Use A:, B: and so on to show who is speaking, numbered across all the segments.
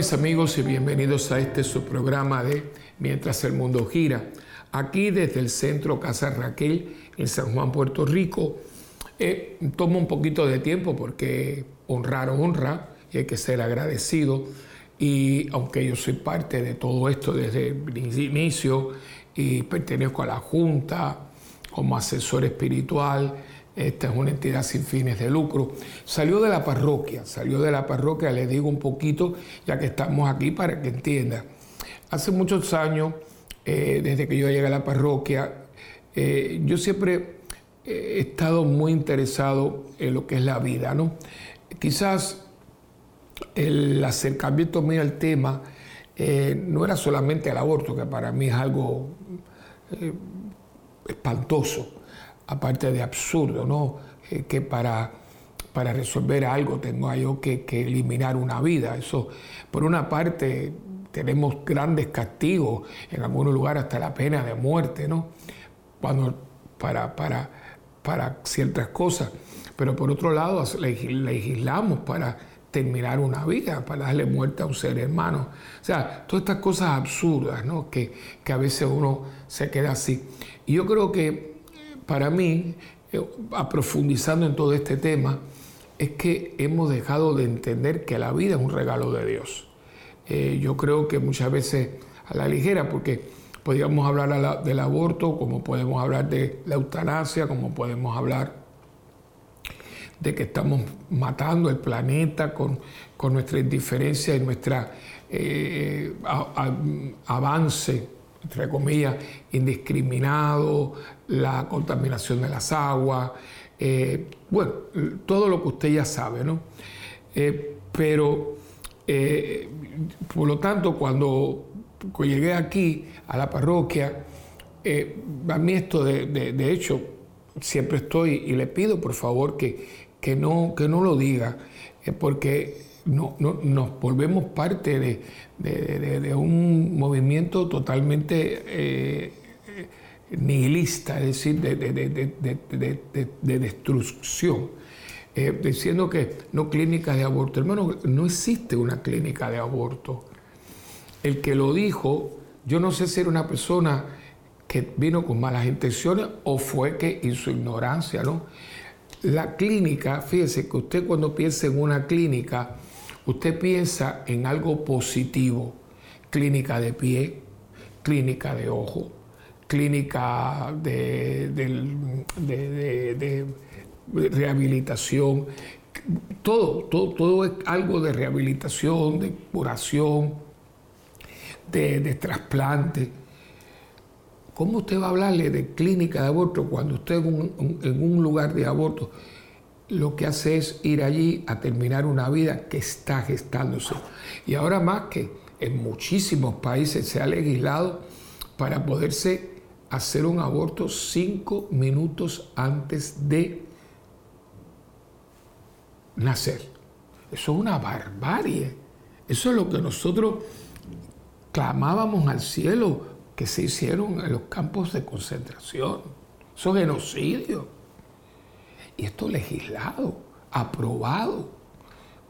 A: Mis amigos y bienvenidos a este su programa de Mientras el mundo gira. Aquí desde el centro Casa Raquel en San Juan, Puerto Rico. Eh, un poquito de tiempo porque honrar honra y hay que ser agradecido. Y aunque yo soy parte de todo esto desde el inicio y pertenezco a la Junta como asesor espiritual, esta es una entidad sin fines de lucro. Salió de la parroquia, salió de la parroquia, le digo un poquito, ya que estamos aquí para que entienda. Hace muchos años, eh, desde que yo llegué a la parroquia, eh, yo siempre he estado muy interesado en lo que es la vida, ¿no? Quizás el acercamiento mío al tema eh, no era solamente el aborto, que para mí es algo espantoso, aparte de absurdo, ¿no? Eh, que para, para resolver algo tengo yo que, eliminar una vida. Eso, por una parte, tenemos grandes castigos, en algunos lugares hasta la pena de muerte, ¿no? Cuando, para, para, para ciertas cosas. Pero por otro lado, legislamos para terminar una vida, para darle muerte a un ser hermano. O sea, todas estas cosas absurdas, ¿no? Que, que a veces uno se queda así. Y yo creo que para mí, eh, aprofundizando en todo este tema, es que hemos dejado de entender que la vida es un regalo de Dios. Eh, yo creo que muchas veces a la ligera, porque podríamos hablar del aborto, como podemos hablar de la eutanasia, como podemos hablar de que estamos matando el planeta con, nuestra indiferencia y nuestro eh, avance entre comillas, indiscriminado, la contaminación de las aguas, eh, bueno, todo lo que usted ya sabe, ¿no? Eh, pero, eh, por lo tanto, cuando, llegué aquí a la parroquia, a mí esto de, de, hecho, siempre estoy y le pido por favor que, que, no, que no lo diga, porque no, nos volvemos parte de, un movimiento totalmente nihilista, es decir, de, destrucción. Eh, diciendo que no clínicas de aborto. Hermano, no existe una clínica de aborto. El que lo dijo, yo no sé si era una persona que vino con malas intenciones o fue que su ignorancia, ¿no? La clínica, fíjese que usted cuando piensa en una clínica, usted piensa en algo positivo, clínica de pie, clínica de ojo, clínica de, rehabilitación, todo, todo, todo es algo de rehabilitación, de curación, de, trasplante. ¿Cómo usted va a hablarle de clínica de aborto cuando usted en un lugar de aborto lo que hace es ir allí a terminar una vida que está gestándose. Y ahora más que en muchísimos países se ha legislado para poderse hacer un aborto cinco minutos antes de nacer. Eso es una barbarie. Eso es lo que nosotros clamábamos al cielo que se hicieron en los campos de concentración. Eso es genocidio. Y esto legislado, aprobado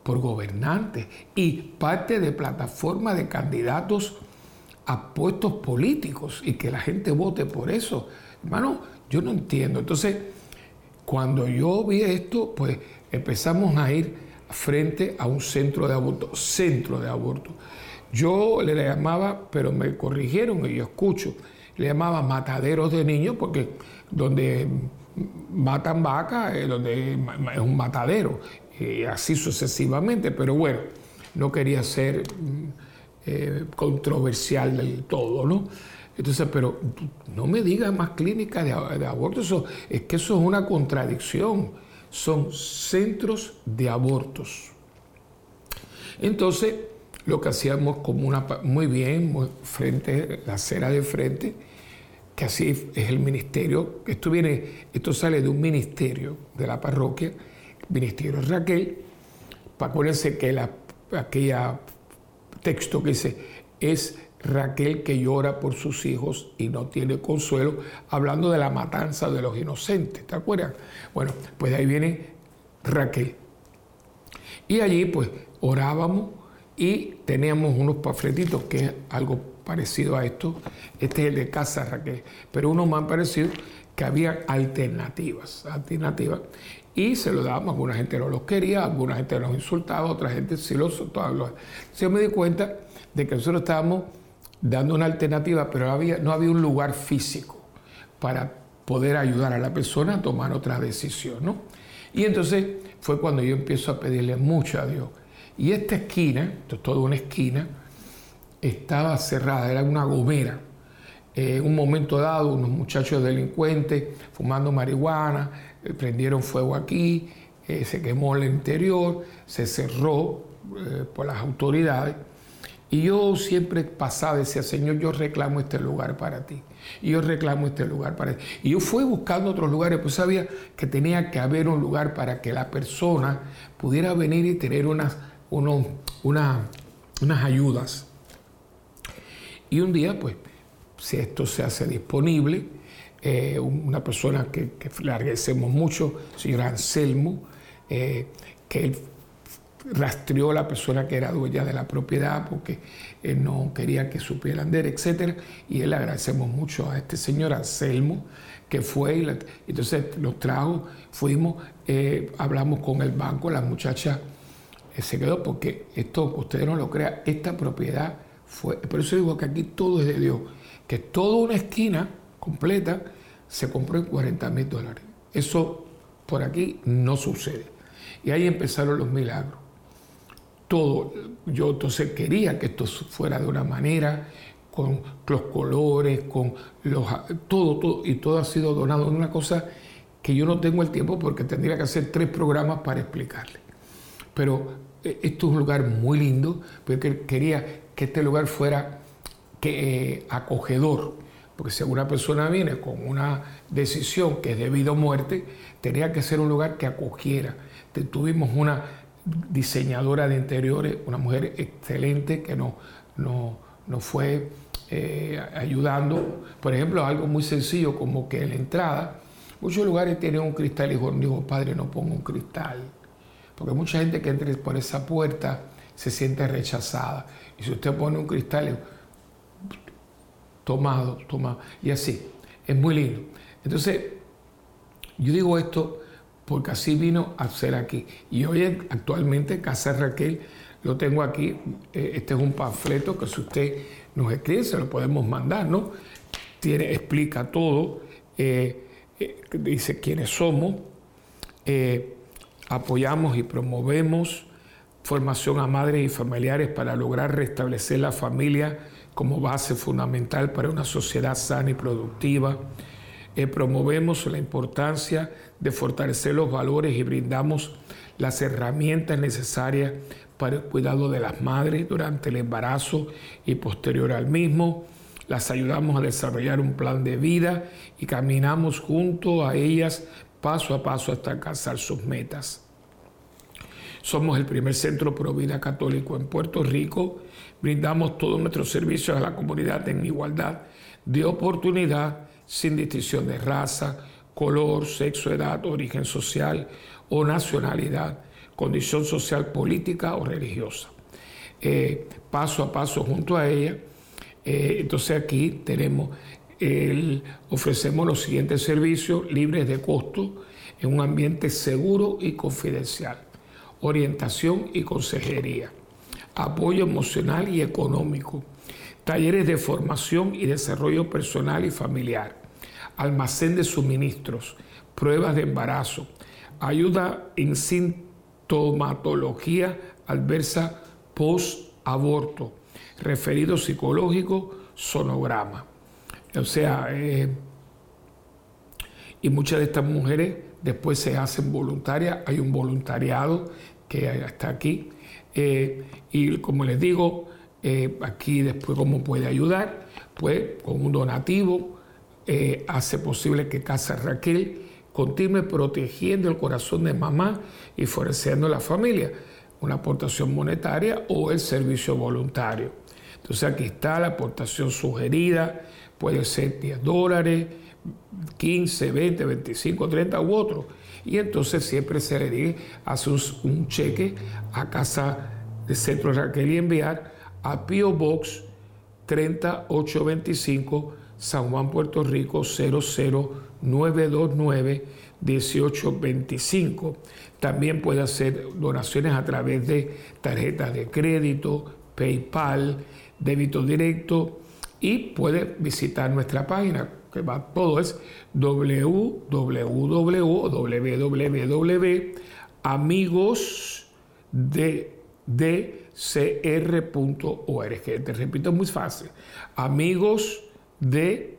A: por gobernantes y parte de plataforma de candidatos a puestos políticos y que la gente vote por eso. Hermano, yo no entiendo. Entonces, cuando yo vi esto, pues empezamos a ir frente a un centro de aborto, centro de aborto. Yo le llamaba, pero me corrigieron y yo escucho, le llamaba mataderos de niños porque donde matan vacas, donde es un matadero, y así sucesivamente, pero bueno, no quería ser eh, controversial del todo, ¿no? Entonces, pero no me diga más clínicas de, aborto, eso, es que eso es una contradicción, son centros de abortos. Entonces, lo que hacíamos como una, muy bien, frente, la acera de frente, que así es el ministerio. Esto viene, esto sale de un ministerio de la parroquia, Ministerio Raquel. Acuérdense que la, aquella texto que dice es Raquel que llora por sus hijos y no tiene consuelo, hablando de la matanza de los inocentes, ¿te acuerdas? Bueno, pues de ahí viene Raquel. Y allí pues orábamos y teníamos unos panfletitos que es algo parecido a esto. Este es el de Casa Raquel, pero uno más parecido que había alternativas, alternativas. Y se lo dábamos, alguna gente no los quería, alguna gente nos insultaba, otra gente sí los soltaba. Yo me di cuenta de que nosotros estábamos dando una alternativa, pero había, no había un lugar físico para poder ayudar a la persona a tomar otra decisión. ¿no? Y entonces fue cuando yo empiezo a pedirle mucho a Dios. Y esta esquina, esto es toda una esquina, estaba cerrada, era una gomera. Eh, en un momento dado, unos muchachos delincuentes fumando marihuana, eh, prendieron fuego aquí, eh, se quemó el interior, se cerró por las autoridades. Y yo siempre pasaba, decía, Señor, yo reclamo este lugar para ti. Y yo reclamo este lugar para ti. Y yo fui buscando otros lugares, pues sabía que tenía que haber un lugar para que la persona pudiera venir y tener unas, unas ayudas. Y un día, pues, si esto se hace disponible, eh, una persona que, le agradecemos mucho, señor Anselmo, eh, que él rastreó a la persona que era dueña de la propiedad porque él no quería que supiera andar, etc. Y él le agradecemos mucho a este señor Anselmo que fue y entonces nos trajo, fuimos, eh, hablamos con el banco, la muchacha eh, se quedó porque esto, ustedes no lo crean, esta propiedad fue, por eso digo que aquí todo es de Dios, que toda una esquina completa se compró en 40 mil dólares. Eso por aquí no sucede. Y ahí empezaron los milagros todo. Yo entonces quería que esto fuera de una manera, con los colores, con los, todo, y todo ha sido donado en una cosa que yo no tengo el tiempo porque tendría que hacer tres programas para explicarle. Pero eh, esto es un lugar muy lindo, porque quería que este lugar fuera que, eh, acogedor, porque si una persona viene con una decisión que es de vida o muerte, tenía que ser un lugar que acogiera. Tuvimos una diseñadora de interiores, una mujer excelente que nos, no, fue eh, ayudando. Por ejemplo, algo muy sencillo como que en la entrada, muchos lugares tienen un cristal y digo, padre, no pongo un cristal. Porque mucha gente que entre por esa puerta se siente rechazada. Y si usted pone un cristal, tomado, tomado, y así, es muy lindo. Entonces, yo digo esto porque así vino a ser aquí. Y hoy actualmente Casa Raquel lo tengo aquí, eh, este es un panfleto que si usted nos escribe se lo podemos mandar, ¿no? Explica todo, eh, eh, dice quiénes somos, apoyamos y promovemos formación a madres y familiares para lograr restablecer la familia como base fundamental para una sociedad sana y productiva eh, promovemos la importancia de fortalecer los valores y brindamos las herramientas necesarias para el cuidado de las madres durante el embarazo y posterior al mismo. Las ayudamos a desarrollar un plan de vida y caminamos junto a ellas paso a paso hasta alcanzar sus metas. Somos el primer centro pro vida católico en Puerto Rico. Brindamos todos nuestros servicios a la comunidad en igualdad de oportunidad sin distinción de raza, color, sexo, edad, origen social o nacionalidad, condición social, política o religiosa. Eh, paso a paso junto a ella. Eh, entonces aquí tenemos, ofrecemos los siguientes servicios libres de costo en un ambiente seguro y confidencial. Orientación y consejería. Apoyo emocional y económico. Talleres de formación y desarrollo personal y familiar almacén de suministros, pruebas de embarazo, ayuda en sintomatología adversa post-aborto, referido psicológico, sonograma. O sea, eh, y muchas de estas mujeres después se hacen voluntarias, hay un voluntariado que está aquí. Eh, y como les digo, eh, aquí después cómo puede ayudar, pues con un donativo, eh, hace posible que Casa Raquel continúe protegiendo el corazón de mamá y favoreciendo a la familia, una aportación monetaria o el servicio voluntario. Entonces aquí está la aportación sugerida, puede ser 10 dólares, 15, 20, 25, 30 u otro. Y entonces siempre se le dice, hace un, cheque a Casa de Centro Raquel y enviar a Pio Box 3825 San Juan, Puerto Rico 00929 1825. También puede hacer donaciones a través de tarjetas de crédito, PayPal, débito directo y puede visitar nuestra página que va todo es www.amigosdcr.org. Te repito, muy fácil. Amigos de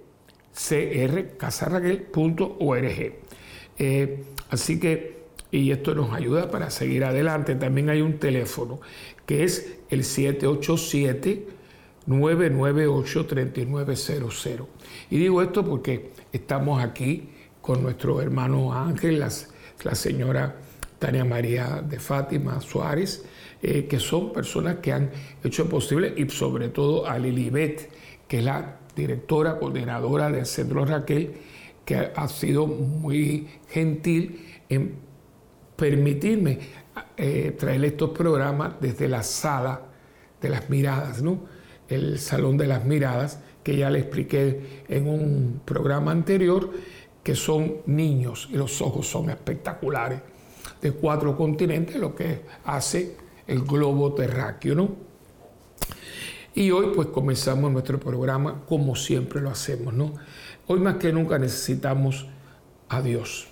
A: eh, así que, y esto nos ayuda para seguir adelante. También hay un teléfono que es el 787-998-3900. Y digo esto porque estamos aquí con nuestro hermano Ángel, la señora Tania María de Fátima Suárez, eh, que son personas que han hecho posible, y sobre todo a Lilibet, que es la directora, coordinadora del Centro Raquel, que ha sido muy gentil en permitirme eh, traer estos programas desde la sala de las miradas, ¿no? El Salón de las Miradas, que ya le expliqué en un programa anterior, que son niños y los ojos son espectaculares, de cuatro continentes, lo que hace el globo terráqueo. ¿no? Y hoy pues comenzamos nuestro programa como siempre lo hacemos. ¿no? Hoy más que nunca necesitamos a Dios,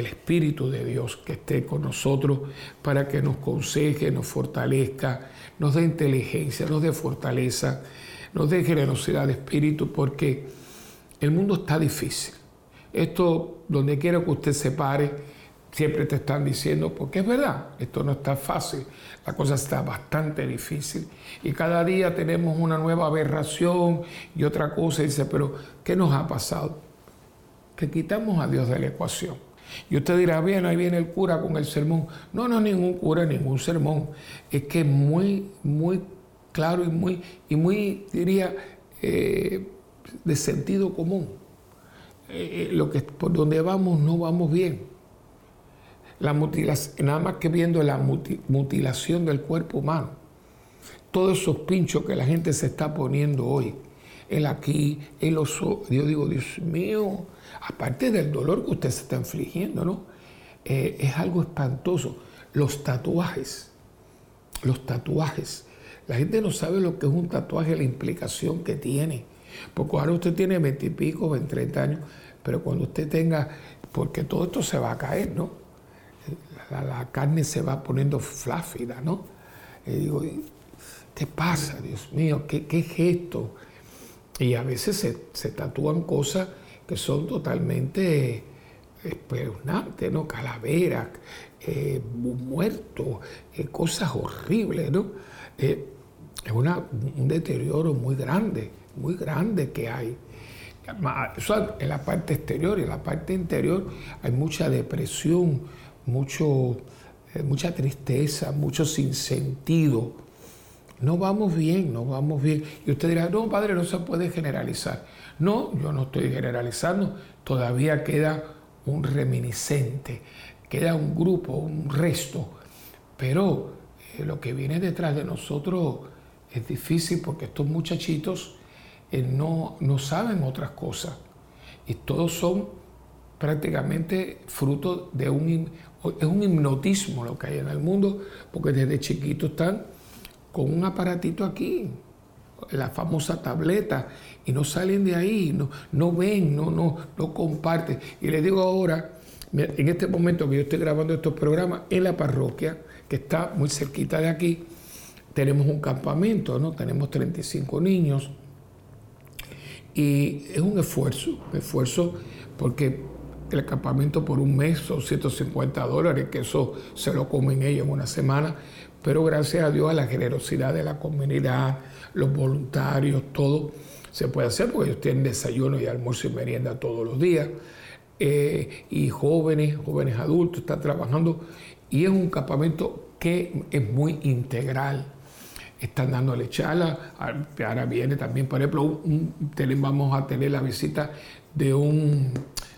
A: el Espíritu de Dios que esté con nosotros para que nos conseje, nos fortalezca, nos dé inteligencia, nos dé fortaleza, nos dé generosidad de espíritu, porque el mundo está difícil. Esto, donde quiera que usted se pare, siempre te están diciendo, porque es verdad, esto no está fácil, la cosa está bastante difícil y cada día tenemos una nueva aberración y otra cosa, y dice, pero ¿qué nos ha pasado? Que quitamos a Dios de la ecuación. Y usted dirá, bien, ahí viene el cura con el sermón. No, no, ningún cura, ningún sermón. Es que es muy, muy claro y muy, y muy diría, eh, de sentido común. Eh, eh, lo que, por donde vamos no vamos bien la mutilación, nada más que viendo la mutilación del cuerpo humano. Todos esos pinchos que la gente se está poniendo hoy, el aquí, el oso, yo digo, Dios mío, aparte del dolor que usted se está infligiendo, ¿no? Eh, es algo espantoso. Los tatuajes, los tatuajes. La gente no sabe lo que es un tatuaje, la implicación que tiene. Porque ahora usted tiene 20 y pico, 20, 30 años, pero cuando usted tenga, porque todo esto se va a caer, ¿no? la, carne se va poniendo flácida, ¿no? Y digo, ¿qué pasa, Dios mío? ¿Qué, qué es esto? Y a veces se, tatúan cosas que son totalmente espeluznantes, ¿no? Calaveras, eh, muertos, eh, cosas horribles, ¿no? Eh, es una, un deterioro muy grande, muy grande que hay. En la parte exterior y en la parte interior hay mucha depresión, mucho, eh, mucha tristeza, mucho sinsentido. No vamos bien, no vamos bien. Y usted dirá, no, padre, no se puede generalizar. No, yo no estoy generalizando. Todavía queda un reminiscente, queda un grupo, un resto. Pero eh, lo que viene detrás de nosotros es difícil porque estos muchachitos eh, no, no saben otras cosas. Y todos son prácticamente fruto de un, es un hipnotismo lo que hay en el mundo, porque desde chiquitos están con un aparatito aquí, la famosa tableta, y no salen de ahí, no, no ven, no, no, no comparten. Y les digo ahora, en este momento que yo estoy grabando estos programas, en la parroquia, que está muy cerquita de aquí, tenemos un campamento, ¿no? Tenemos 35 niños. Y es un esfuerzo, un esfuerzo porque el campamento por un mes son 150 dólares, que eso se lo comen ellos en una semana, pero gracias a Dios a la generosidad de la comunidad, los voluntarios, todo se puede hacer porque ellos tienen desayuno y almuerzo y merienda todos los días. Eh, y jóvenes, jóvenes adultos están trabajando y es un campamento que es muy integral. Están dándole charlas, ahora viene también, por ejemplo, vamos a tener la visita de un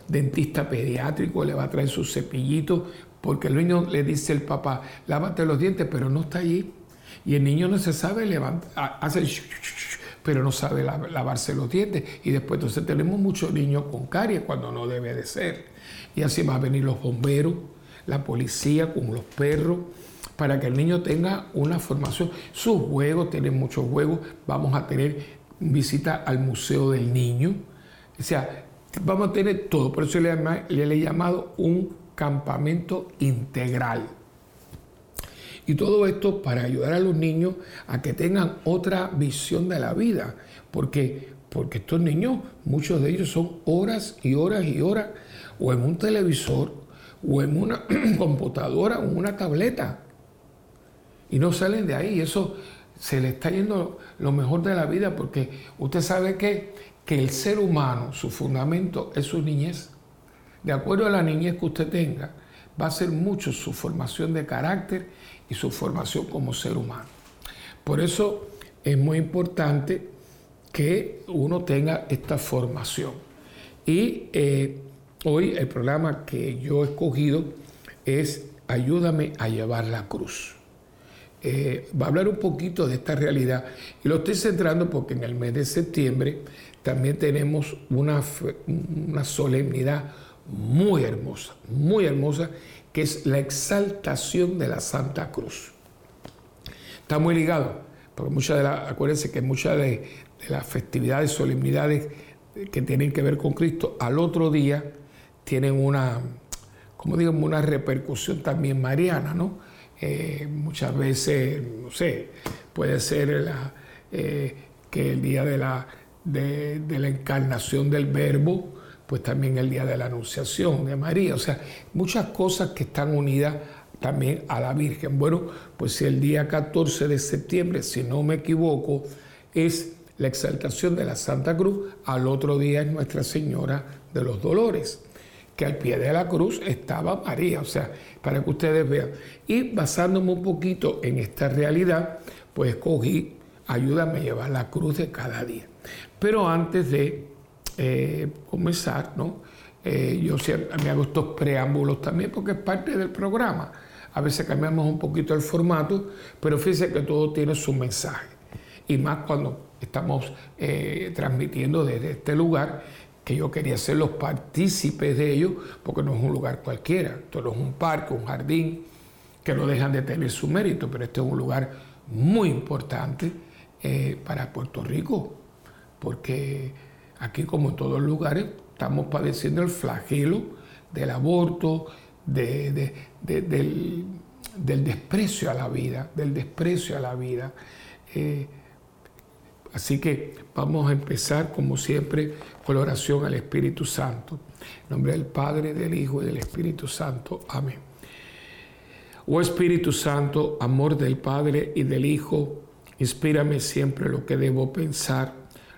A: dentista pediátrico, le va a traer su cepillito, porque el niño le dice el papá, lávate los dientes, pero no está allí. Y el niño no se sabe levantar, hace pero no sabe lavarse los dientes. Y después entonces tenemos muchos niños con caries cuando no debe de ser. Y así van a venir los bomberos, la policía con los perros, para que el niño tenga una formación. Sus juegos, tienen muchos juegos. Vamos a tener visita al Museo del Niño. O sea, vamos a tener todo. Por eso le, le he llamado un campamento integral. Y todo esto para ayudar a los niños a que tengan otra visión de la vida. Porque, porque estos niños, muchos de ellos son horas y horas y horas o en un televisor o en una computadora o en una tableta. Y no salen de ahí. Eso se le está yendo lo mejor de la vida porque usted sabe que, que el ser humano, su fundamento es su niñez. De acuerdo a la niñez que usted tenga, va a ser mucho su formación de carácter y su formación como ser humano. Por eso es muy importante que uno tenga esta formación. Y eh, hoy el programa que yo he escogido es Ayúdame a llevar la cruz. Eh, va a hablar un poquito de esta realidad y lo estoy centrando porque en el mes de septiembre también tenemos una, una solemnidad muy hermosa, muy hermosa, que es la exaltación de la Santa Cruz. Está muy ligado, porque muchas de acuérdense que muchas de, las festividades, solemnidades que tienen que ver con Cristo, al otro día tienen una, como digamos, una repercusión también mariana, ¿no? Eh, muchas veces, no sé, puede ser eh, que el día de la, de la encarnación del Verbo, pues también el día de la Anunciación de María, o sea, muchas cosas que están unidas también a la Virgen. Bueno, pues el día 14 de septiembre, si no me equivoco, es la exaltación de la Santa Cruz, al otro día es Nuestra Señora de los Dolores, que al pie de la cruz estaba María, o sea, para que ustedes vean. Y basándome un poquito en esta realidad, pues escogí, ayúdame a llevar la cruz de cada día. Pero antes de eh, comenzar, ¿no? Eh, yo siempre me hago estos preámbulos también porque es parte del programa. A veces cambiamos un poquito el formato, pero fíjense que todo tiene su mensaje. Y más cuando estamos eh, transmitiendo desde este lugar, que yo quería ser los partícipes de ello, porque no es un lugar cualquiera. Esto no es un parque, un jardín, que no dejan de tener su mérito, pero este es un lugar muy importante para Puerto Rico, porque Aquí, como en todos lugares, estamos padeciendo el flagelo del aborto, del, desprecio a la vida, del desprecio a la vida. Eh, así que vamos a empezar, como siempre, con la oración al Espíritu Santo. En nombre del Padre, del Hijo y del Espíritu Santo. Amén. Oh Espíritu Santo, amor del Padre y del Hijo, inspírame siempre lo que debo pensar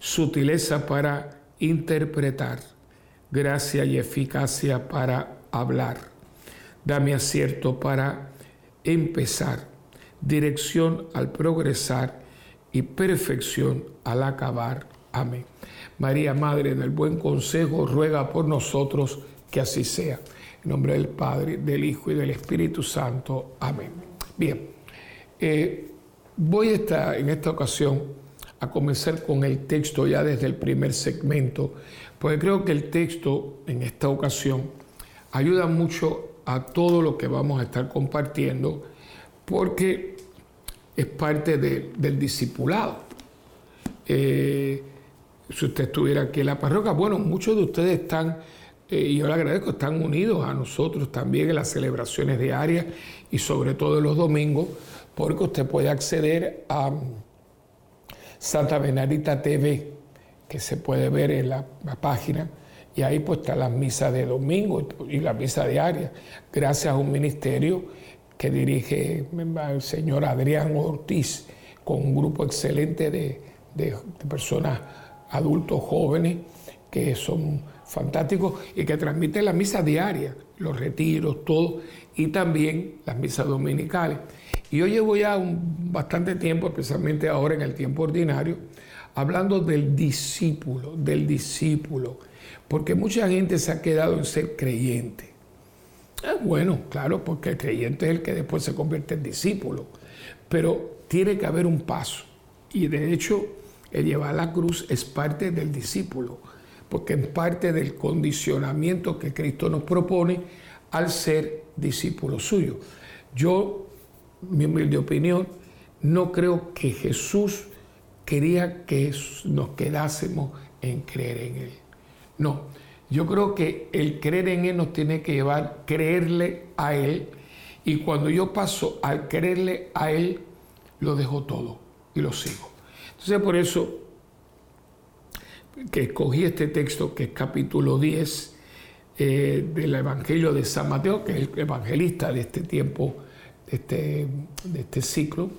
A: sutileza para interpretar, gracia y eficacia para hablar. Dame acierto para empezar, dirección al progresar y perfección al acabar. Amén. María, Madre del Buen Consejo, ruega por nosotros que así sea. En nombre del Padre, del Hijo y del Espíritu Santo. Amén. Bien, eh, voy a estar en esta ocasión a comenzar con el texto ya desde el primer segmento, porque creo que el texto en esta ocasión ayuda mucho a todo lo que vamos a estar compartiendo, porque es parte del discipulado. Eh, si usted estuviera aquí en la parroquia, bueno, muchos de ustedes están, eh, y yo le agradezco, están unidos a nosotros también en las celebraciones diarias y sobre todo los domingos, porque usted puede acceder a Santa Benarita TV, que se puede ver en la, página, y ahí pues está la misa de domingo y la misa diaria, gracias a un ministerio que dirige el señor Adrián Ortiz, con un grupo excelente de, de personas adultos jóvenes que son fantásticos y que transmiten la misa diaria, los retiros, todo, y también las misas dominicales. Y yo llevo ya un, bastante tiempo, especialmente ahora en el tiempo ordinario, hablando del discípulo, del discípulo, porque mucha gente se ha quedado en ser creyente. Es bueno, claro, porque el creyente es el que después se convierte en discípulo, pero tiene que haber un paso. Y de hecho, el llevar la cruz es parte del discípulo, porque es parte del condicionamiento que Cristo nos propone al ser discípulo suyo. Yo, mi humilde opinión, no creo que Jesús quería que nos quedásemos en creer en Él. No, yo creo que el creer en Él nos tiene que llevar creerle a Él. Y cuando yo paso al creerle a Él, lo dejo todo y lo sigo. Entonces por eso que escogí este texto, que es capítulo 10 eh, del Evangelio de San Mateo, que es el evangelista de este tiempo, de este, de este ciclo,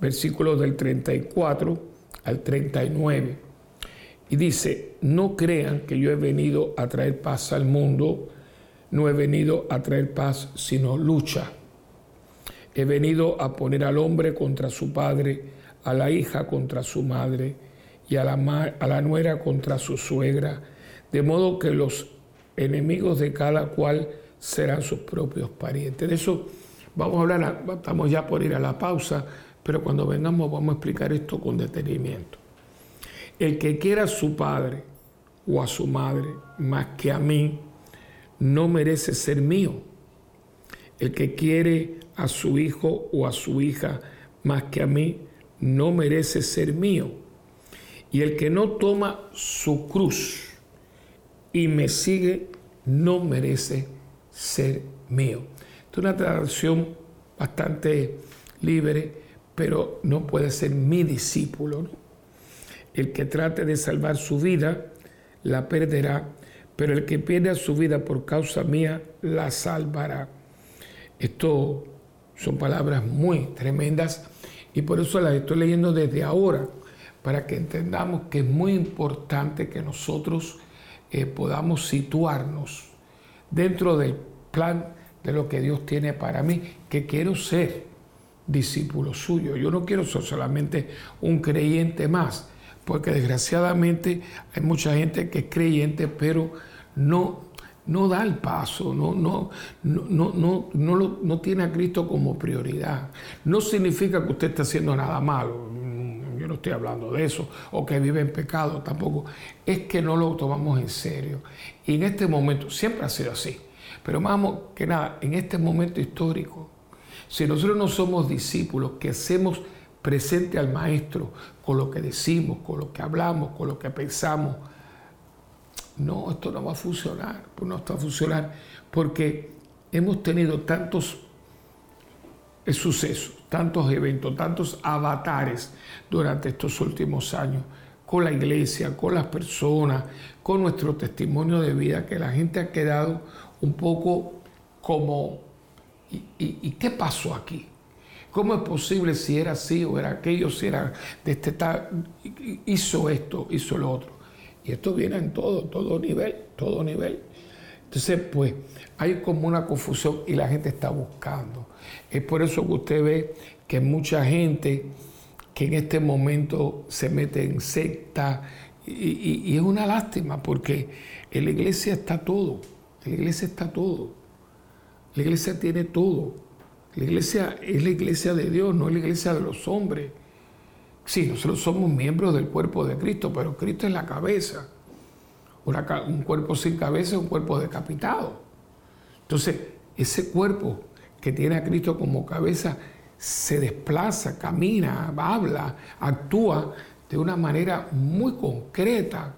A: versículos del 34 al 39. Y dice, no crean que yo he venido a traer paz al mundo, no he venido a traer paz, sino lucha. He venido a poner al hombre contra su padre, a la hija contra su madre y a la, a la nuera contra su suegra, de modo que los enemigos de cada cual serán sus propios parientes. De eso vamos a hablar, estamos ya por ir a la pausa, pero cuando vengamos vamos a explicar esto con detenimiento. El que quiera a su padre o a su madre más que a mí, no merece ser mío. El que quiere a su hijo o a su hija más que a mí, no merece ser mío. Y el que no toma su cruz y me sigue, no merece ser mío. Es una traducción bastante libre, pero no puede ser mi discípulo. El que trate de salvar su vida, la perderá, pero el que pierda su vida por causa mía, la salvará. Esto son palabras muy tremendas y por eso las estoy leyendo desde ahora, para que entendamos que es muy importante que nosotros eh, podamos situarnos dentro del plan de lo que Dios tiene para mí, que quiero ser discípulo suyo. Yo no quiero ser solamente un creyente más, porque desgraciadamente hay mucha gente que es creyente, pero no no da el paso, no, no, no, no, tiene a Cristo como prioridad. No significa que usted esté haciendo nada malo, yo no estoy hablando de eso, o que vive en pecado tampoco, es que no lo tomamos en serio. Y en este momento, siempre ha sido así, pero vamos que nada, en este momento histórico, si nosotros no somos discípulos, que hacemos presente al Maestro con lo que decimos, con lo que hablamos, con lo que pensamos, no, esto no va a funcionar, pues no está a funcionar, porque hemos tenido tantos sucesos, tantos eventos, tantos avatares durante estos últimos años con la iglesia, con las personas, con nuestro testimonio de vida, que la gente ha quedado un poco como, ¿y, qué pasó aquí? ¿Cómo es posible si era así o era aquello, si era de este tal, hizo esto, hizo lo otro? Y esto viene en todo, todo nivel, todo nivel. Entonces, pues, hay como una confusión y la gente está buscando. Es por eso que usted ve que mucha gente que en este momento se mete en secta y, es una lástima porque en la iglesia está todo, la iglesia está todo, la iglesia tiene todo. La iglesia es la iglesia de Dios, no es la iglesia de los hombres. Sí, nosotros somos miembros del cuerpo de Cristo, pero Cristo es la cabeza. un cuerpo sin cabeza es un cuerpo decapitado. Entonces, ese cuerpo que tiene a Cristo como cabeza se desplaza, camina, habla, actúa de una manera muy concreta.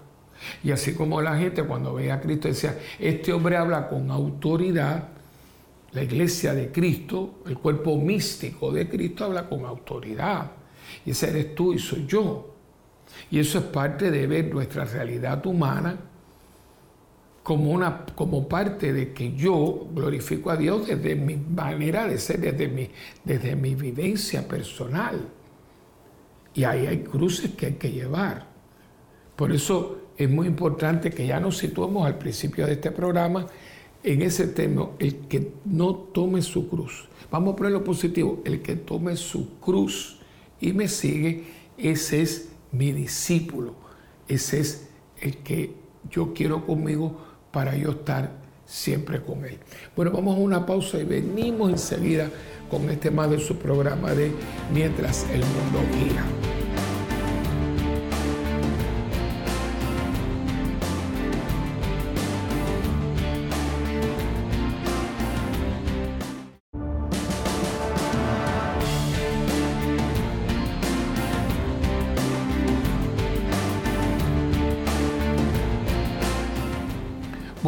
A: Y así como la gente cuando ve a Cristo decía, este hombre habla con autoridad, la iglesia de Cristo, el cuerpo místico de Cristo habla con autoridad. Y ese eres tú y soy yo. Y eso es parte de ver nuestra realidad humana como, una, como parte de que yo glorifico a Dios desde mi manera de ser, desde mi, desde mi vivencia personal. Y ahí hay cruces que hay que llevar. Por eso es muy importante que ya nos situemos al principio de este programa en ese tema, el que no tome su cruz. Vamos a ponerlo positivo, el que tome su cruz y me sigue, ese es mi discípulo, ese es el que yo quiero conmigo para yo estar siempre con él. Bueno, vamos a una pausa y venimos enseguida con este más de su programa de Mientras el mundo gira.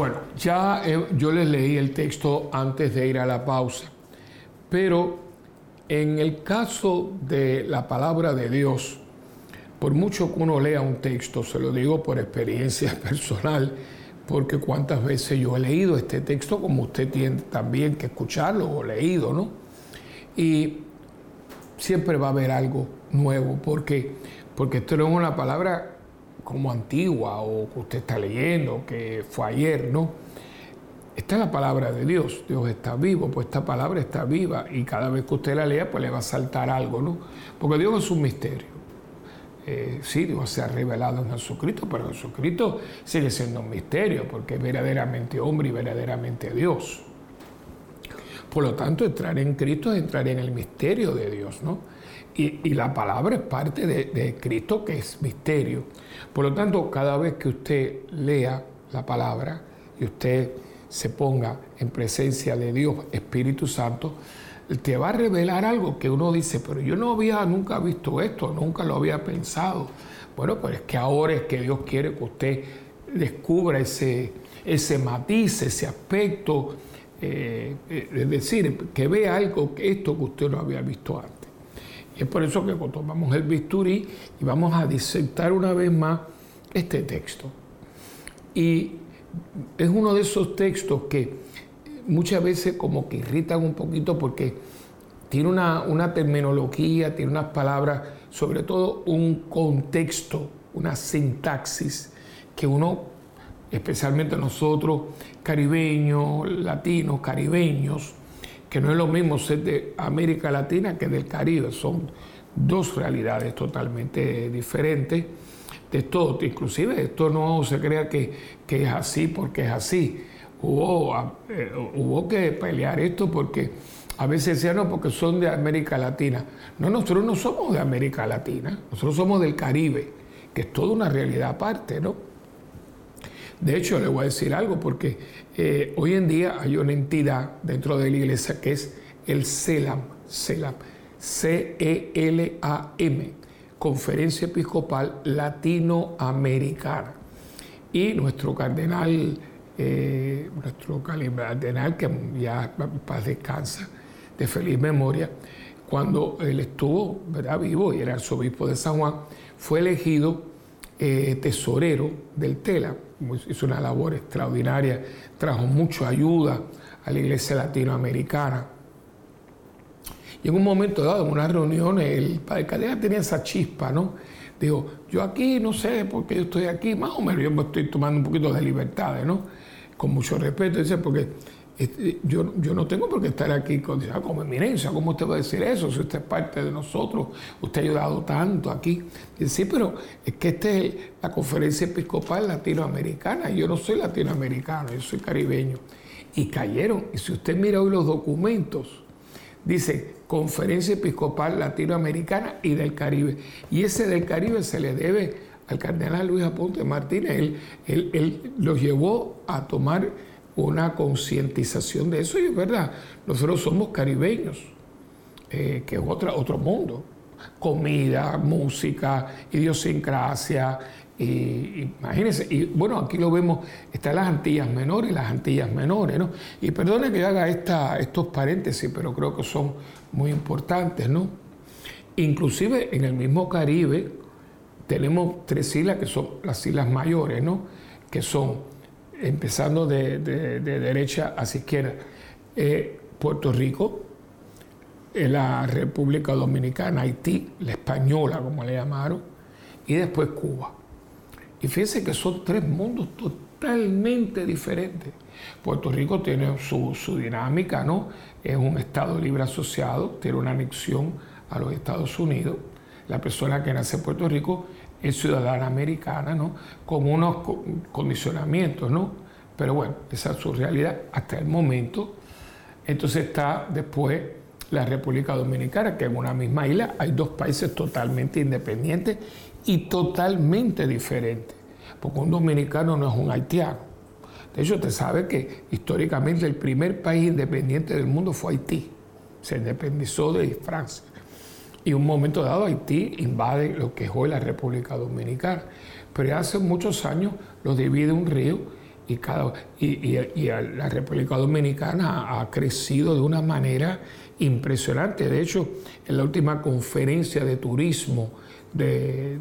A: Bueno, ya yo les leí el texto antes de ir a la pausa, pero en el caso de la palabra de Dios, por mucho que uno lea un texto, se lo digo por experiencia personal, porque cuántas veces yo he leído este texto, como usted tiene también que escucharlo o leído, ¿no? Y siempre va a haber algo nuevo, porque, porque esto no es una palabra como antigua o que usted está leyendo, que fue ayer, ¿no? Esta es la palabra de Dios, Dios está vivo, pues esta palabra está viva y cada vez que usted la lea, pues le va a saltar algo, ¿no? Porque Dios es un misterio. Eh, sí, Dios se ha revelado en Jesucristo, pero Jesucristo sigue siendo un misterio porque es verdaderamente hombre y verdaderamente Dios. Por lo tanto, entrar en Cristo es entrar en el misterio de Dios, ¿no? Y, la palabra es parte de, Cristo que es misterio. Por lo tanto, cada vez que usted lea la palabra y usted se ponga en presencia de Dios, Espíritu Santo, te va a revelar algo que uno dice, pero yo no había nunca visto esto, nunca lo había pensado. Bueno, pues es que ahora es que Dios quiere que usted descubra ese, ese matiz, ese aspecto, eh, eh, es decir, que vea algo, esto que usted no había visto antes. Es por eso que tomamos el bisturí y vamos a disertar una vez más este texto. Y es uno de esos textos que muchas veces como que irritan un poquito porque tiene una, una terminología, tiene unas palabras, sobre todo un contexto, una sintaxis que uno, especialmente nosotros, caribeños, latinos, caribeños, que no es lo mismo ser de América Latina que del Caribe, son dos realidades totalmente diferentes de todo. Inclusive esto no se crea que, es así porque es así. Hubo, eh, hubo que pelear esto porque a veces decían, no, porque son de América Latina. No, nosotros no somos de América Latina, nosotros somos del Caribe, que es toda una realidad aparte, ¿no? De hecho, le voy a decir algo, porque eh, hoy en día hay una entidad dentro de la iglesia que es el CELAM, CELAM, C-E-L-A-M, Conferencia Episcopal Latinoamericana. Y nuestro cardenal, eh, nuestro cardenal que ya paz descansa, de feliz memoria, cuando él estuvo ¿verdad? vivo y era arzobispo de San Juan, fue elegido eh, tesorero del TELA hizo una labor extraordinaria, trajo mucha ayuda a la iglesia latinoamericana. Y en un momento dado, en una reunión, el padre Cadena tenía esa chispa, ¿no? Digo, yo aquí no sé por qué yo estoy aquí, más o menos yo me estoy tomando un poquito de libertades, ¿no? Con mucho respeto, dice, porque este, yo, yo, no tengo por qué estar aquí con, como eminencia, ¿cómo usted va a decir eso? Si usted es parte de nosotros, usted ha ayudado tanto aquí. sí, pero es que esta es la conferencia episcopal latinoamericana, yo no soy latinoamericano, yo soy caribeño. Y cayeron, y si usted mira hoy los documentos, dice Conferencia Episcopal Latinoamericana y del Caribe. Y ese del Caribe se le debe al cardenal Luis Aponte Martínez. Él, él, él lo llevó a tomar una concientización de eso y es verdad, nosotros somos caribeños, eh, que es otro mundo. Comida, música, idiosincrasia, y, imagínense, y bueno, aquí lo vemos, están las Antillas menores las Antillas menores, ¿no? Y perdone que haga esta, estos paréntesis, pero creo que son muy importantes, ¿no? Inclusive en el mismo Caribe tenemos tres islas que son las islas mayores, ¿no? Que son empezando de, derecha hacia izquierda, eh, Puerto Rico, la República Dominicana, Haití, la española como le llamaron, y después Cuba. Y fíjense que son tres mundos totalmente diferentes. Puerto Rico tiene su, su dinámica, ¿no? Es un Estado libre asociado, tiene una anexión a los Estados Unidos. La persona que nace en Puerto Rico es ciudadana americana, ¿no? Con unos condicionamientos, ¿no? Pero bueno, esa es su realidad hasta el momento. Entonces está después la República Dominicana, que en una misma isla hay dos países totalmente independientes y totalmente diferentes. Porque un dominicano no es un haitiano. De hecho, usted sabe que históricamente el primer país independiente del mundo fue Haití. Se independizó de Francia. Y un momento dado Haití invade lo que es hoy la República Dominicana. Pero ya hace muchos años lo divide un río y, cada, y, la República Dominicana ha crecido de una manera impresionante. De hecho, en la última conferencia de turismo de,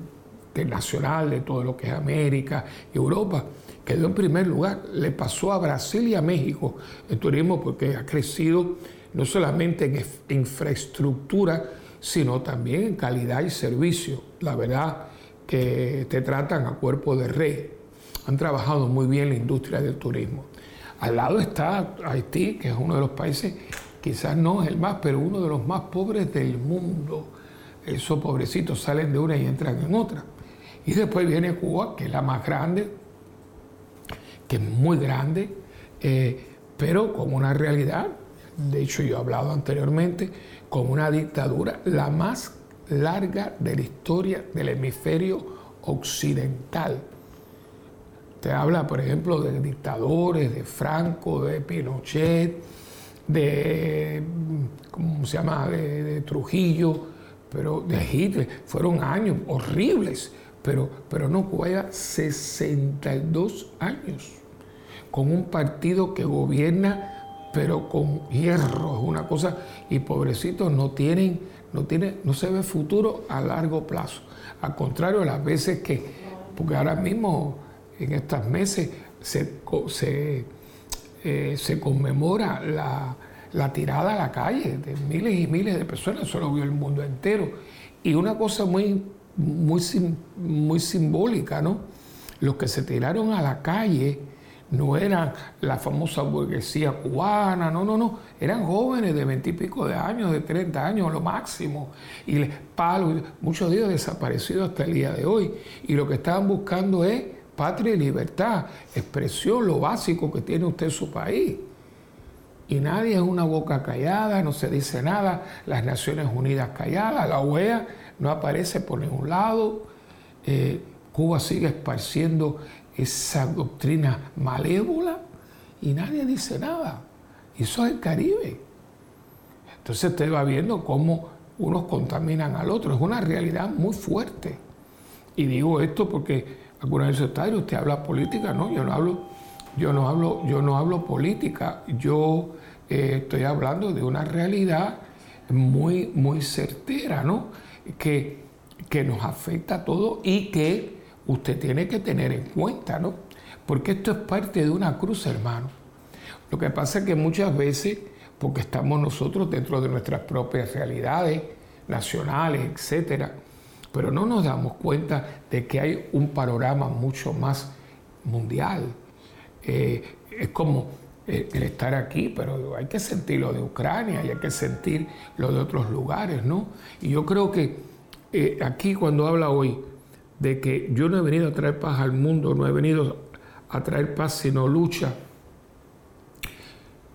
A: nacional de todo lo que es América y Europa, quedó en primer lugar. Le pasó a Brasil y a México el turismo porque ha crecido no solamente en infraestructura, sino también en calidad y servicio. La verdad que te tratan a cuerpo de rey. Han trabajado muy bien la industria del turismo. Al lado está Haití, que es uno de los países, quizás no es el más, pero uno de los más pobres del mundo. Esos pobrecitos salen de una y entran en otra. Y después viene Cuba, que es la más grande, que es muy grande, eh, pero con una realidad, de hecho yo he hablado anteriormente, con una dictadura la más larga de la historia del hemisferio occidental. Te habla, por ejemplo, de dictadores, de Franco, de Pinochet, de, ¿cómo se llama?, de, Trujillo, pero de Hitler. Fueron años horribles, pero, pero no, Cuba 62 años con un partido que gobierna pero con hierro, es una cosa, y pobrecitos no tienen, no tienen, no se ve futuro a largo plazo. Al contrario, las veces que, porque ahora mismo en estos meses se, se, eh, se conmemora la, la, tirada a la calle de miles y miles de personas, eso lo vio el mundo entero. Y una cosa muy, muy, muy simbólica, ¿no? Los que se tiraron a la calle, no eran la famosa burguesía cubana, no, no, no, eran jóvenes de veintipico de años, de 30 años, lo máximo, y les palo, muchos de ellos desaparecidos hasta el día de hoy, y lo que estaban buscando es patria y libertad, expresión, lo básico que tiene usted en su país. Y nadie es una boca callada, no se dice nada, las Naciones Unidas calladas, la OEA no aparece por ningún lado, eh, Cuba sigue esparciendo esa doctrina malévola y nadie dice nada. Y eso es el Caribe. Entonces usted va viendo cómo unos contaminan al otro. Es una realidad muy fuerte. Y digo esto porque alguna vez está, usted habla política, no, yo no hablo, yo no hablo, yo no hablo política, yo eh, estoy hablando de una realidad muy, muy certera, ¿no? Que, que nos afecta a todos y que usted tiene que tener en cuenta, ¿no? Porque esto es parte de una cruz, hermano. Lo que pasa es que muchas veces, porque estamos nosotros dentro de nuestras propias realidades nacionales, etcétera, pero no nos damos cuenta de que hay un panorama mucho más mundial. Eh, es como eh, el estar aquí, pero hay que sentir lo de Ucrania y hay que sentir lo de otros lugares, ¿no? Y yo creo que eh, aquí cuando habla hoy de que yo no he venido a traer paz al mundo, no he venido a traer paz sino lucha.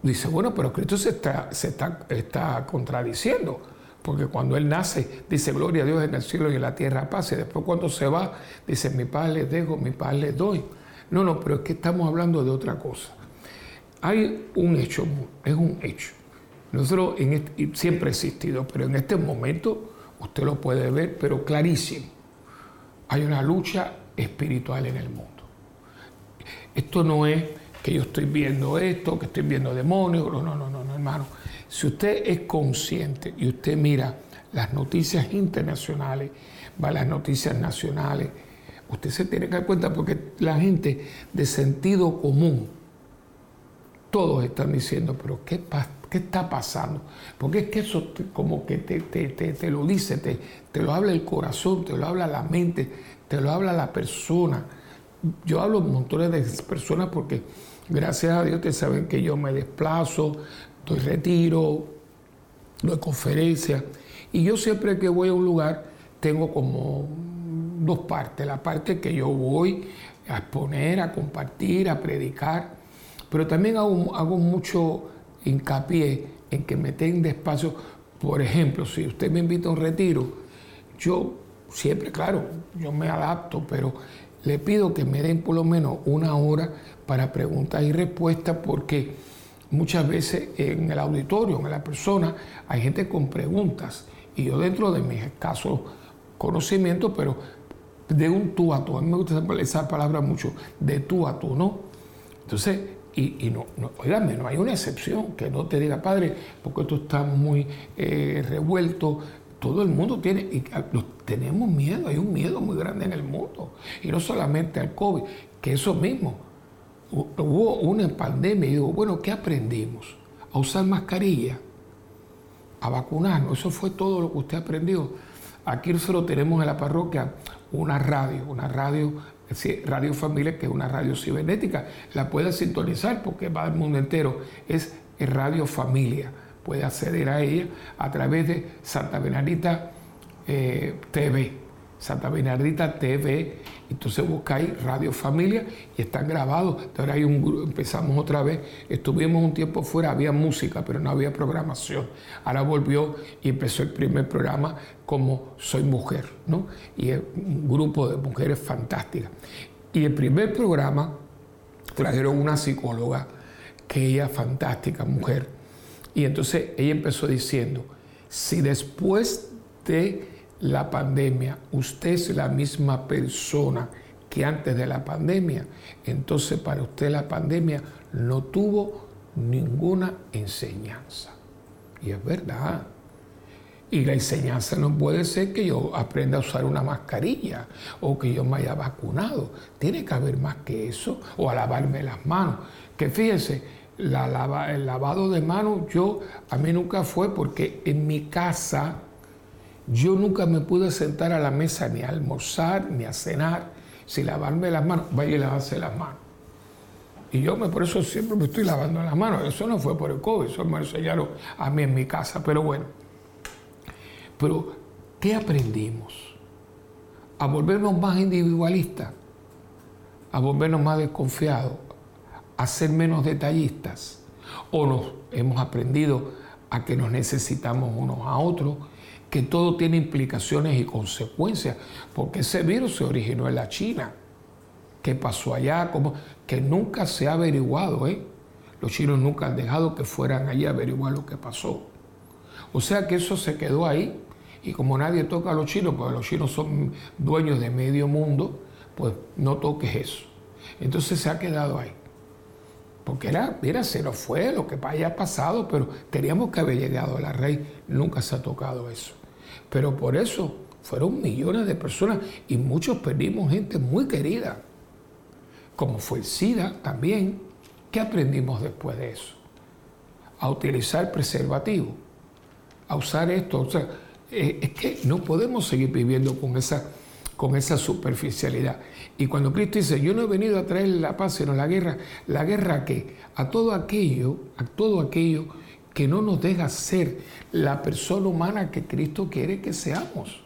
A: Dice, bueno, pero Cristo se está, se está, contradiciendo, porque cuando Él nace, dice, gloria a Dios en el cielo y en la tierra paz, y después cuando se va, dice, mi paz les dejo, mi paz les doy. No, no, pero es que estamos hablando de otra cosa. Hay un hecho, es un hecho. Nosotros en este, siempre ha existido, pero en este momento usted lo puede ver, pero clarísimo hay una lucha espiritual en el mundo. Esto no es que yo estoy viendo esto, que estoy viendo demonios, no, no, no, no, hermano. Si usted es consciente y usted mira las noticias internacionales, va a las noticias nacionales, usted se tiene que dar cuenta porque la gente de sentido común, todos están diciendo, pero ¿qué, ¿Qué está pasando? Porque es que eso como que te, te, lo dice, te, te lo habla el corazón, te lo habla la mente, te lo habla la persona. Yo hablo montones de personas porque gracias a Dios te saben que yo me desplazo, doy retiro, doy conferencias. Y yo siempre que voy a un lugar tengo como dos partes. La parte que yo voy a exponer, a compartir, a predicar, pero también hago mucho hincapié en que me den espacio. Por ejemplo, si usted me invita a un retiro, yo siempre, claro, yo me adapto, pero le pido que me den por lo menos una hora para preguntas y respuestas porque muchas veces en el auditorio, en la persona, hay gente con preguntas y yo dentro de mis escasos conocimientos, pero de un tú a tú, a mí me gusta esa palabra mucho, de tú a tú, ¿no? Entonces, y, no, no, no hay una excepción que no te diga, padre, porque tú estás muy eh, revuelto. Todo el mundo tiene, y tenemos miedo, hay un miedo muy grande en el mundo. Y no solamente al COVID, que eso mismo. Hubo una pandemia y digo, bueno, ¿qué aprendimos? A usar mascarilla, a vacunarnos. Eso fue todo lo que usted aprendió. Aquí nosotros tenemos en la parroquia una radio, una radio Radio Familia, que es una radio cibernética, la puede sintonizar porque va al mundo entero. Es Radio Familia. Puede acceder a ella a través de Santa Benedita eh, TV. Santa Bernardita TV, entonces buscáis Radio Familia y están grabados. Ahora hay un empezamos otra vez, estuvimos un tiempo fuera, había música, pero no había programación. Ahora volvió y empezó el primer programa como Soy Mujer, ¿no? Y es un grupo de mujeres fantásticas. Y el primer programa trajeron una psicóloga, que ella fantástica mujer. Y entonces ella empezó diciendo, si después de la pandemia, usted es la misma persona que antes de la pandemia, entonces para usted la pandemia no tuvo ninguna enseñanza. Y es verdad. Y la enseñanza no puede ser que yo aprenda a usar una mascarilla o que yo me haya vacunado. Tiene que haber más que eso. O a lavarme las manos. Que fíjense, el lavado de manos yo a mí nunca fue porque en mi casa yo nunca me pude sentar a la mesa ni a almorzar ni a cenar sin lavarme las manos. Vaya y lavarse las manos. Y yo me, por eso siempre me estoy lavando las manos. Eso no fue por el COVID, eso me enseñaron a mí en mi casa. Pero bueno. Pero, ¿qué aprendimos? A volvernos más individualistas, a volvernos más desconfiados, a ser menos detallistas. O nos hemos aprendido a que nos necesitamos unos a otros que todo tiene implicaciones y consecuencias, porque ese virus se originó en la China. ¿Qué pasó allá? ¿Cómo? Que nunca se ha averiguado, ¿eh? Los chinos nunca han dejado que fueran allí a averiguar lo que pasó. O sea que eso se quedó ahí. Y como nadie toca a los chinos, porque los chinos son dueños de medio mundo, pues no toques eso. Entonces se ha quedado ahí. Porque era, mira, se nos fue lo que haya pasado, pero teníamos que haber llegado a la rey. Nunca se ha tocado eso. Pero por eso fueron millones de personas y muchos perdimos gente muy querida, como fue el SIDA también. ¿Qué aprendimos después de eso? A utilizar preservativo, a usar esto. O sea, eh, es que no podemos seguir viviendo con esa, con esa superficialidad. Y cuando Cristo dice, yo no he venido a traer la paz, sino la guerra, ¿la guerra qué? A todo aquello, a todo aquello que no nos deja ser la persona humana que Cristo quiere que seamos.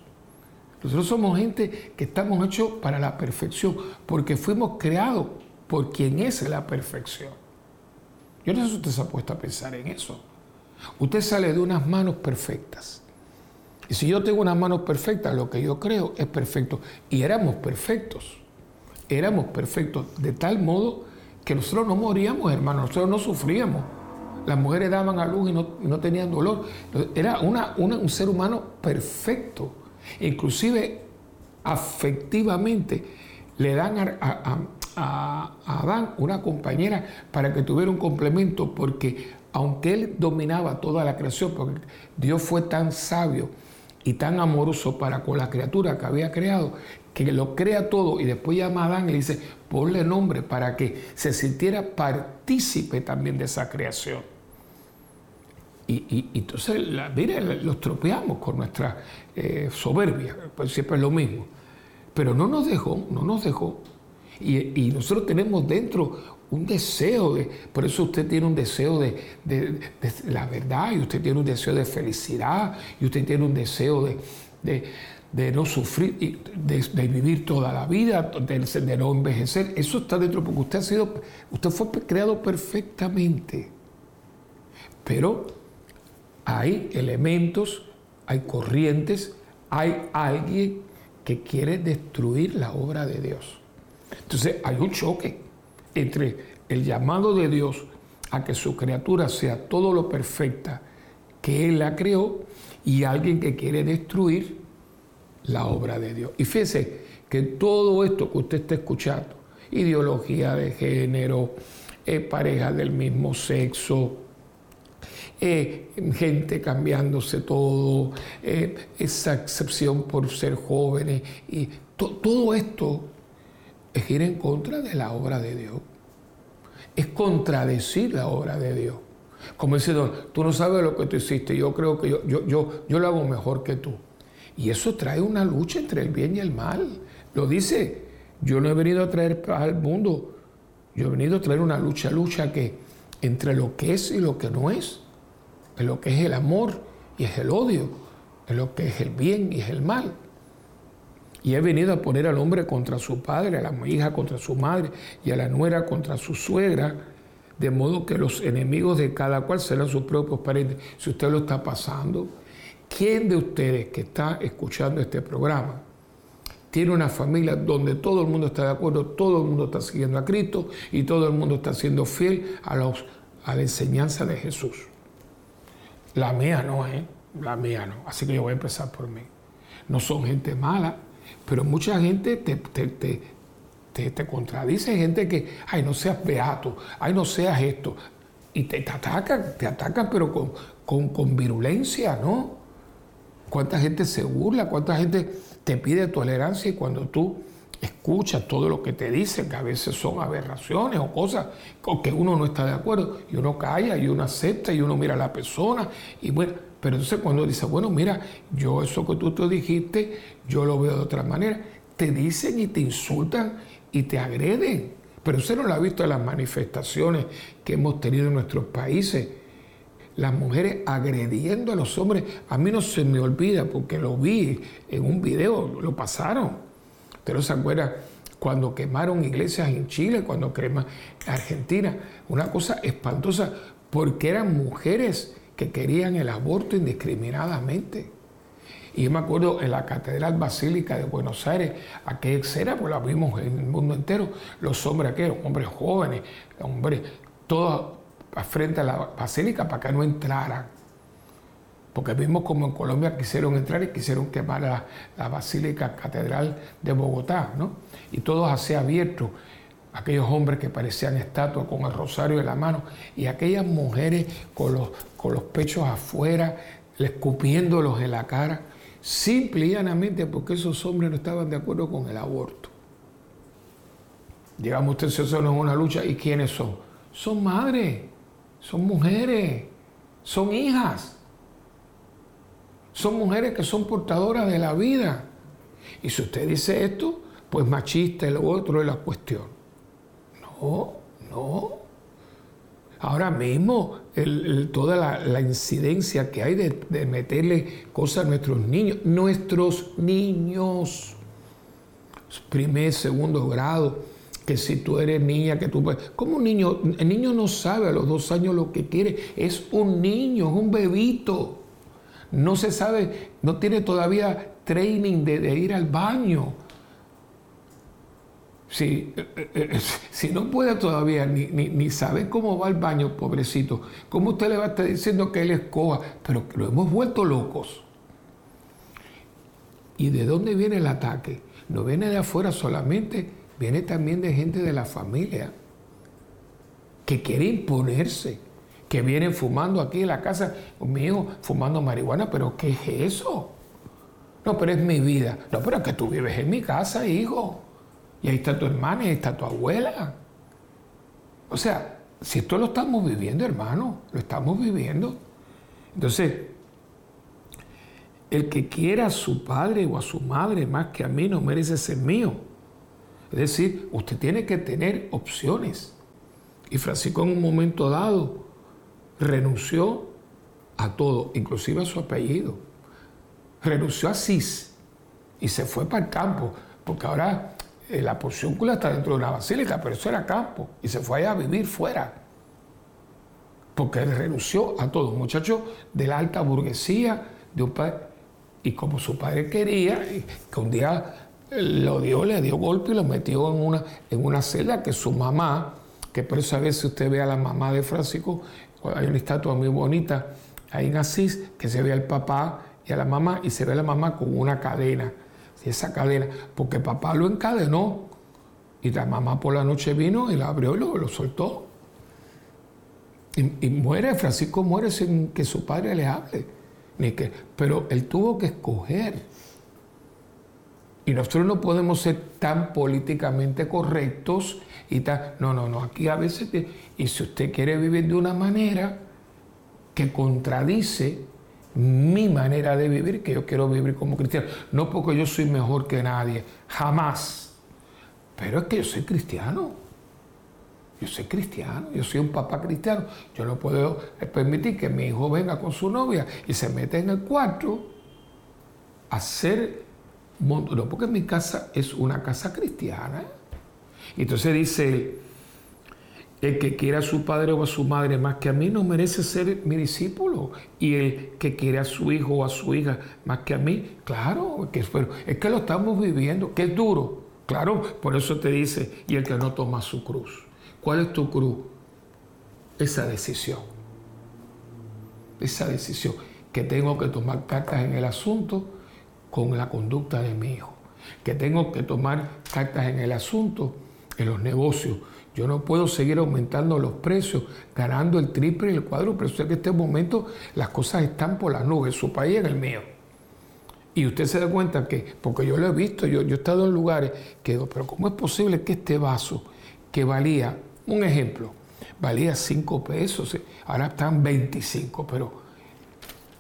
A: Nosotros somos gente que estamos hechos para la perfección, porque fuimos creados por quien es la perfección. Yo no sé si usted se ha puesto a pensar en eso. Usted sale de unas manos perfectas. Y si yo tengo unas manos perfectas, lo que yo creo es perfecto. Y éramos perfectos. Éramos perfectos de tal modo que nosotros no moríamos, hermanos, nosotros no sufríamos las mujeres daban a luz y no, tenían dolor. Era un ser humano perfecto. Inclusive afectivamente le dan a, a, Adán una compañera para que tuviera un complemento, porque aunque él dominaba toda la creación, porque Dios fue tan sabio y tan amoroso para con la criatura que había creado, que lo crea todo y después llama a Adán y le dice, ponle nombre para que se sintiera partícipe también de esa creación. Y, entonces, la, mire, los tropeamos con nuestra eh, soberbia, pues siempre es lo mismo. Pero no nos dejó, no nos dejó. Y, nosotros tenemos dentro un deseo de, por eso usted tiene un deseo de, de, la verdad, y usted tiene un deseo de felicidad, y usted tiene un deseo de, de no sufrir, de, vivir toda la vida, de, no envejecer. Eso está dentro porque usted ha sido, usted fue creado perfectamente. Pero hay elementos, hay corrientes, hay alguien que quiere destruir la obra de Dios. Entonces hay un choque entre el llamado de Dios a que su criatura sea todo lo perfecta que Él la creó y alguien que quiere destruir la obra de Dios. Y fíjese que todo esto que usted está escuchando, ideología de género, eh, parejas del mismo sexo, eh, gente cambiándose todo, eh, esa excepción por ser jóvenes, y todo esto es ir en contra de la obra de Dios. Es contradecir la obra de Dios. Como dice Don, tú no sabes lo que tú hiciste, yo creo que yo, yo, yo, yo lo hago mejor que tú. Y eso trae una lucha entre el bien y el mal. Lo dice, yo no he venido a traer al mundo, yo he venido a traer una lucha, lucha que entre lo que es y lo que no es, en lo que es el amor y es el odio, en lo que es el bien y es el mal. Y he venido a poner al hombre contra su padre, a la hija contra su madre y a la nuera contra su suegra, de modo que los enemigos de cada cual serán sus propios parientes. Si usted lo está pasando, ¿Quién de ustedes que está escuchando este programa tiene una familia donde todo el mundo está de acuerdo, todo el mundo está siguiendo a Cristo y todo el mundo está siendo fiel a la enseñanza de Jesús? La mía no, ¿eh? La mía no. Así que yo voy a empezar por mí. No son gente mala, pero mucha gente te, te, te, contradice. gente que, ay, no seas beato, ay, no seas esto. Y te, atacan, te atacan, pero con, con, con virulencia, ¿no? cuánta gente se burla, cuánta gente te pide tolerancia y cuando tú escuchas todo lo que te dicen, que a veces son aberraciones o cosas con que uno no está de acuerdo, y uno calla y uno acepta y uno mira a la persona, y bueno, pero entonces cuando dice, bueno, mira, yo eso que tú te dijiste, yo lo veo de otra manera, te dicen y te insultan y te agreden. Pero usted no lo ha visto en las manifestaciones que hemos tenido en nuestros países las mujeres agrediendo a los hombres. A mí no se me olvida porque lo vi en un video, lo pasaron. ¿Usted no se acuerda cuando quemaron iglesias en Chile, cuando quemaron Argentina? Una cosa espantosa porque eran mujeres que querían el aborto indiscriminadamente. Y yo me acuerdo en la Catedral Basílica de Buenos Aires, aquella escena, pues la vimos en el mundo entero, los hombres aquellos, hombres jóvenes, hombres, todos frente a la basílica para que no entraran. Porque vimos como en Colombia quisieron entrar y quisieron quemar la, la basílica catedral de Bogotá, ¿no? Y todos así abiertos, aquellos hombres que parecían estatuas con el rosario en la mano, y aquellas mujeres con los, con los pechos afuera, escupiéndolos en la cara, simple y llanamente porque esos hombres no estaban de acuerdo con el aborto. Digamos, usted se son en una lucha, ¿y quiénes son? Son madres son mujeres, son hijas, son mujeres que son portadoras de la vida. Y si usted dice esto, pues machista lo otro es la cuestión. No, no. Ahora mismo, toda la, incidencia que hay de, meterle cosas a nuestros niños, nuestros niños, primer, segundo grado, que si tú eres niña, que tú. ¿Cómo un niño? El niño no sabe a los dos años lo que quiere. Es un niño, es un bebito. No se sabe, no tiene todavía training de, ir al baño. Si, eh, eh, eh, si, no puede todavía ni, ni, saber cómo va al baño, pobrecito, ¿cómo usted le va a estar diciendo que él escoba? Pero lo hemos vuelto locos. ¿Y de dónde viene el ataque? No viene de afuera solamente, viene también de gente de la familia que quiere imponerse, que vienen fumando aquí en la casa, conmigo, fumando marihuana, pero ¿qué es eso? No, pero es mi vida. No, pero es que tú vives en mi casa, hijo. Y ahí está tu hermana y ahí está tu abuela. O sea, si esto lo estamos viviendo, hermano, lo estamos viviendo. Entonces, el que quiera a su padre o a su madre más que a mí no merece ser mío. Es decir, usted tiene que tener opciones. Y Francisco en un momento dado renunció a todo, inclusive a su apellido. Renunció a Cis y se fue para el campo, porque ahora eh, la porciúncula está dentro de una basílica, pero eso era campo, y se fue allá a vivir fuera. Porque él renunció a todo, un muchacho de la alta burguesía, de un padre, y como su padre quería, que un día lo dio, le dio golpe y lo metió en una, en una celda que su mamá, que por eso a veces usted ve a la mamá de Francisco, hay una estatua muy bonita ahí en Asís, que se ve al papá y a la mamá, y se ve a la mamá con una cadena, esa cadena, porque papá lo encadenó, y la mamá por la noche vino y la abrió y lo, soltó. Y, muere, Francisco muere sin que su padre le hable, ni que, pero él tuvo que escoger. Y nosotros no podemos ser tan políticamente correctos y tal. No, no, no. Aquí a veces, y si usted quiere vivir de una manera, que contradice mi manera de vivir, que yo quiero vivir como cristiano. No porque yo soy mejor que nadie, jamás. Pero es que yo soy cristiano. Yo soy cristiano, yo soy un papá cristiano. Yo no puedo permitir que mi hijo venga con su novia y se meta en el cuarto a hacer... No, porque mi casa es una casa cristiana. Entonces dice el que quiera a su padre o a su madre más que a mí no merece ser mi discípulo. Y el que quiere a su hijo o a su hija más que a mí, claro, que, es que lo estamos viviendo, que es duro. Claro, por eso te dice, y el que no toma su cruz. ¿Cuál es tu cruz? Esa decisión. Esa decisión. Que tengo que tomar cartas en el asunto con la conducta de mi hijo. Que tengo que tomar cartas en el asunto en los negocios yo no puedo seguir aumentando los precios, ganando el triple y el cuádruple. Pero que en este momento las cosas están por las nubes, su país y en el mío. Y usted se da cuenta que, porque yo lo he visto, yo, yo he estado en lugares que digo, pero ¿cómo es posible que este vaso que valía, un ejemplo, valía 5 pesos, ahora están 25, pero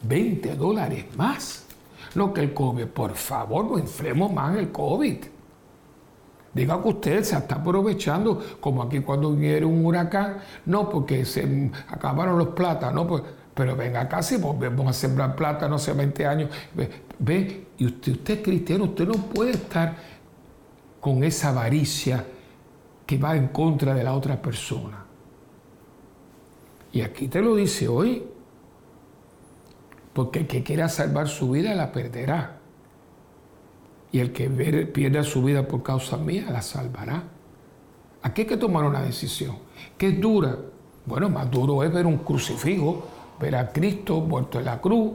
A: 20 dólares más? No que el COVID, por favor, no inflemos más el COVID. Diga que usted se está aprovechando, como aquí cuando viene un huracán, no porque se acabaron los plátanos, pues, pero venga casi, volvemos a sembrar plátanos hace 20 años. Ve, y usted, usted es cristiano, usted no puede estar con esa avaricia que va en contra de la otra persona. Y aquí te lo dice hoy, porque el que quiera salvar su vida la perderá y el que pierda su vida por causa mía la salvará. Aquí hay que tomar una decisión. ¿Qué es dura? Bueno, más duro es ver un crucifijo, ver a Cristo muerto en la cruz,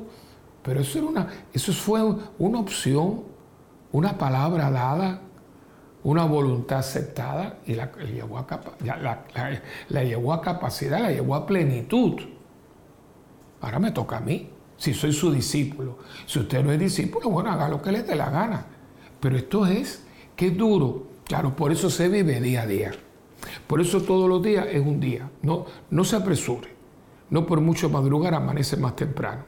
A: pero eso, era una, eso fue una opción, una palabra dada, una voluntad aceptada y la, llevó a, la, la llevó a capacidad, la llevó a plenitud. Ahora me toca a mí, si soy su discípulo. Si usted no es discípulo, bueno, haga lo que le dé la gana. Pero esto es que duro. Claro, por eso se vive día a día. Por eso todos los días es un día. No, no se apresure. No por mucho madrugar amanece más temprano.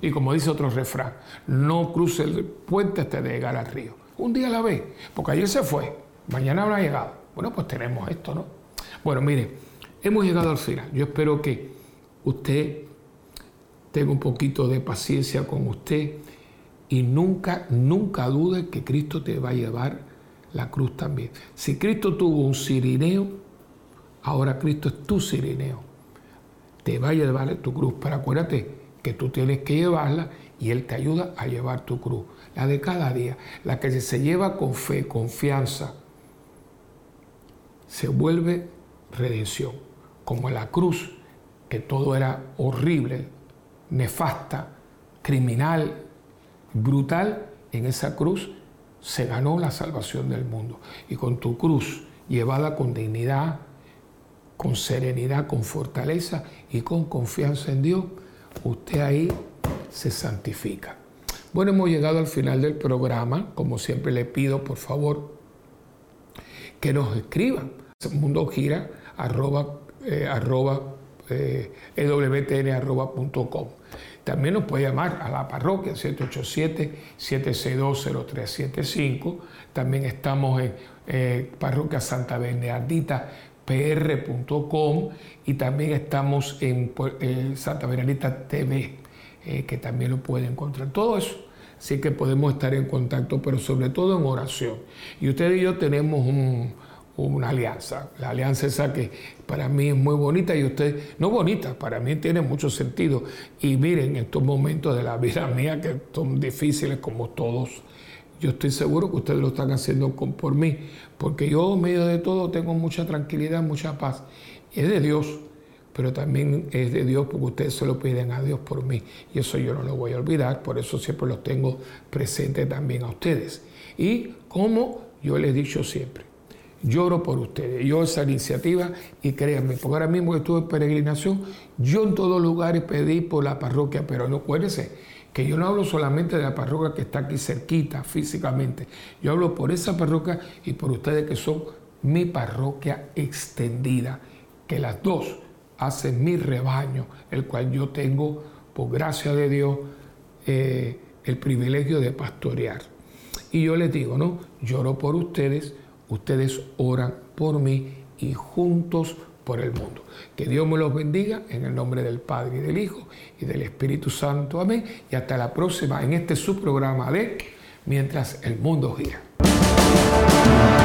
A: Y como dice otro refrán, no cruce el puente hasta llegar al río. Un día a la vez, porque ayer se fue, mañana habrá llegado. Bueno, pues tenemos esto, ¿no? Bueno, mire, hemos llegado al final. Yo espero que usted tenga un poquito de paciencia con usted y nunca, nunca dudes que Cristo te va a llevar la cruz también. Si Cristo tuvo un sirineo, ahora Cristo es tu sirineo. Te va a llevar tu cruz. Pero acuérdate que tú tienes que llevarla y Él te ayuda a llevar tu cruz. La de cada día, la que se lleva con fe, confianza, se vuelve redención. Como la cruz, que todo era horrible, nefasta, criminal, brutal, en esa cruz se ganó la salvación del mundo. Y con tu cruz llevada con dignidad, con serenidad, con fortaleza y con confianza en Dios, usted ahí se santifica. Bueno, hemos llegado al final del programa. Como siempre le pido, por favor, que nos escriban. Mundo gira arroba, eh, arroba, eh, También nos puede llamar a la parroquia 787-762-0375. También estamos en eh, Parroquia Santa Bernardita pr.com y también estamos en eh, Santa Bernardita TV, eh, que también lo pueden encontrar. Todo eso, sí que podemos estar en contacto, pero sobre todo en oración. Y usted y yo tenemos un, una alianza. La alianza esa que para mí es muy bonita y usted, no bonita, para mí tiene mucho sentido. Y miren, estos momentos de la vida mía que son difíciles como todos, yo estoy seguro que ustedes lo están haciendo por mí, porque yo en medio de todo tengo mucha tranquilidad, mucha paz. Es de Dios, pero también es de Dios porque ustedes se lo piden a Dios por mí. Y eso yo no lo voy a olvidar, por eso siempre los tengo presentes también a ustedes. Y como yo les he dicho siempre, lloro por ustedes. Yo esa iniciativa y créanme, porque ahora mismo que estuve en peregrinación, yo en todos lugares pedí por la parroquia, pero no acuérdense que yo no hablo solamente de la parroquia que está aquí cerquita físicamente, yo hablo por esa parroquia y por ustedes que son mi parroquia extendida, que las dos hacen mi rebaño, el cual yo tengo, por gracia de Dios, eh, el privilegio de pastorear. Y yo les digo, ¿no? Lloro por ustedes, ustedes oran por mí y juntos por el mundo. Que Dios me los bendiga en el nombre del Padre y del Hijo y del Espíritu Santo. Amén. Y hasta la próxima en este subprograma de Mientras el mundo gira.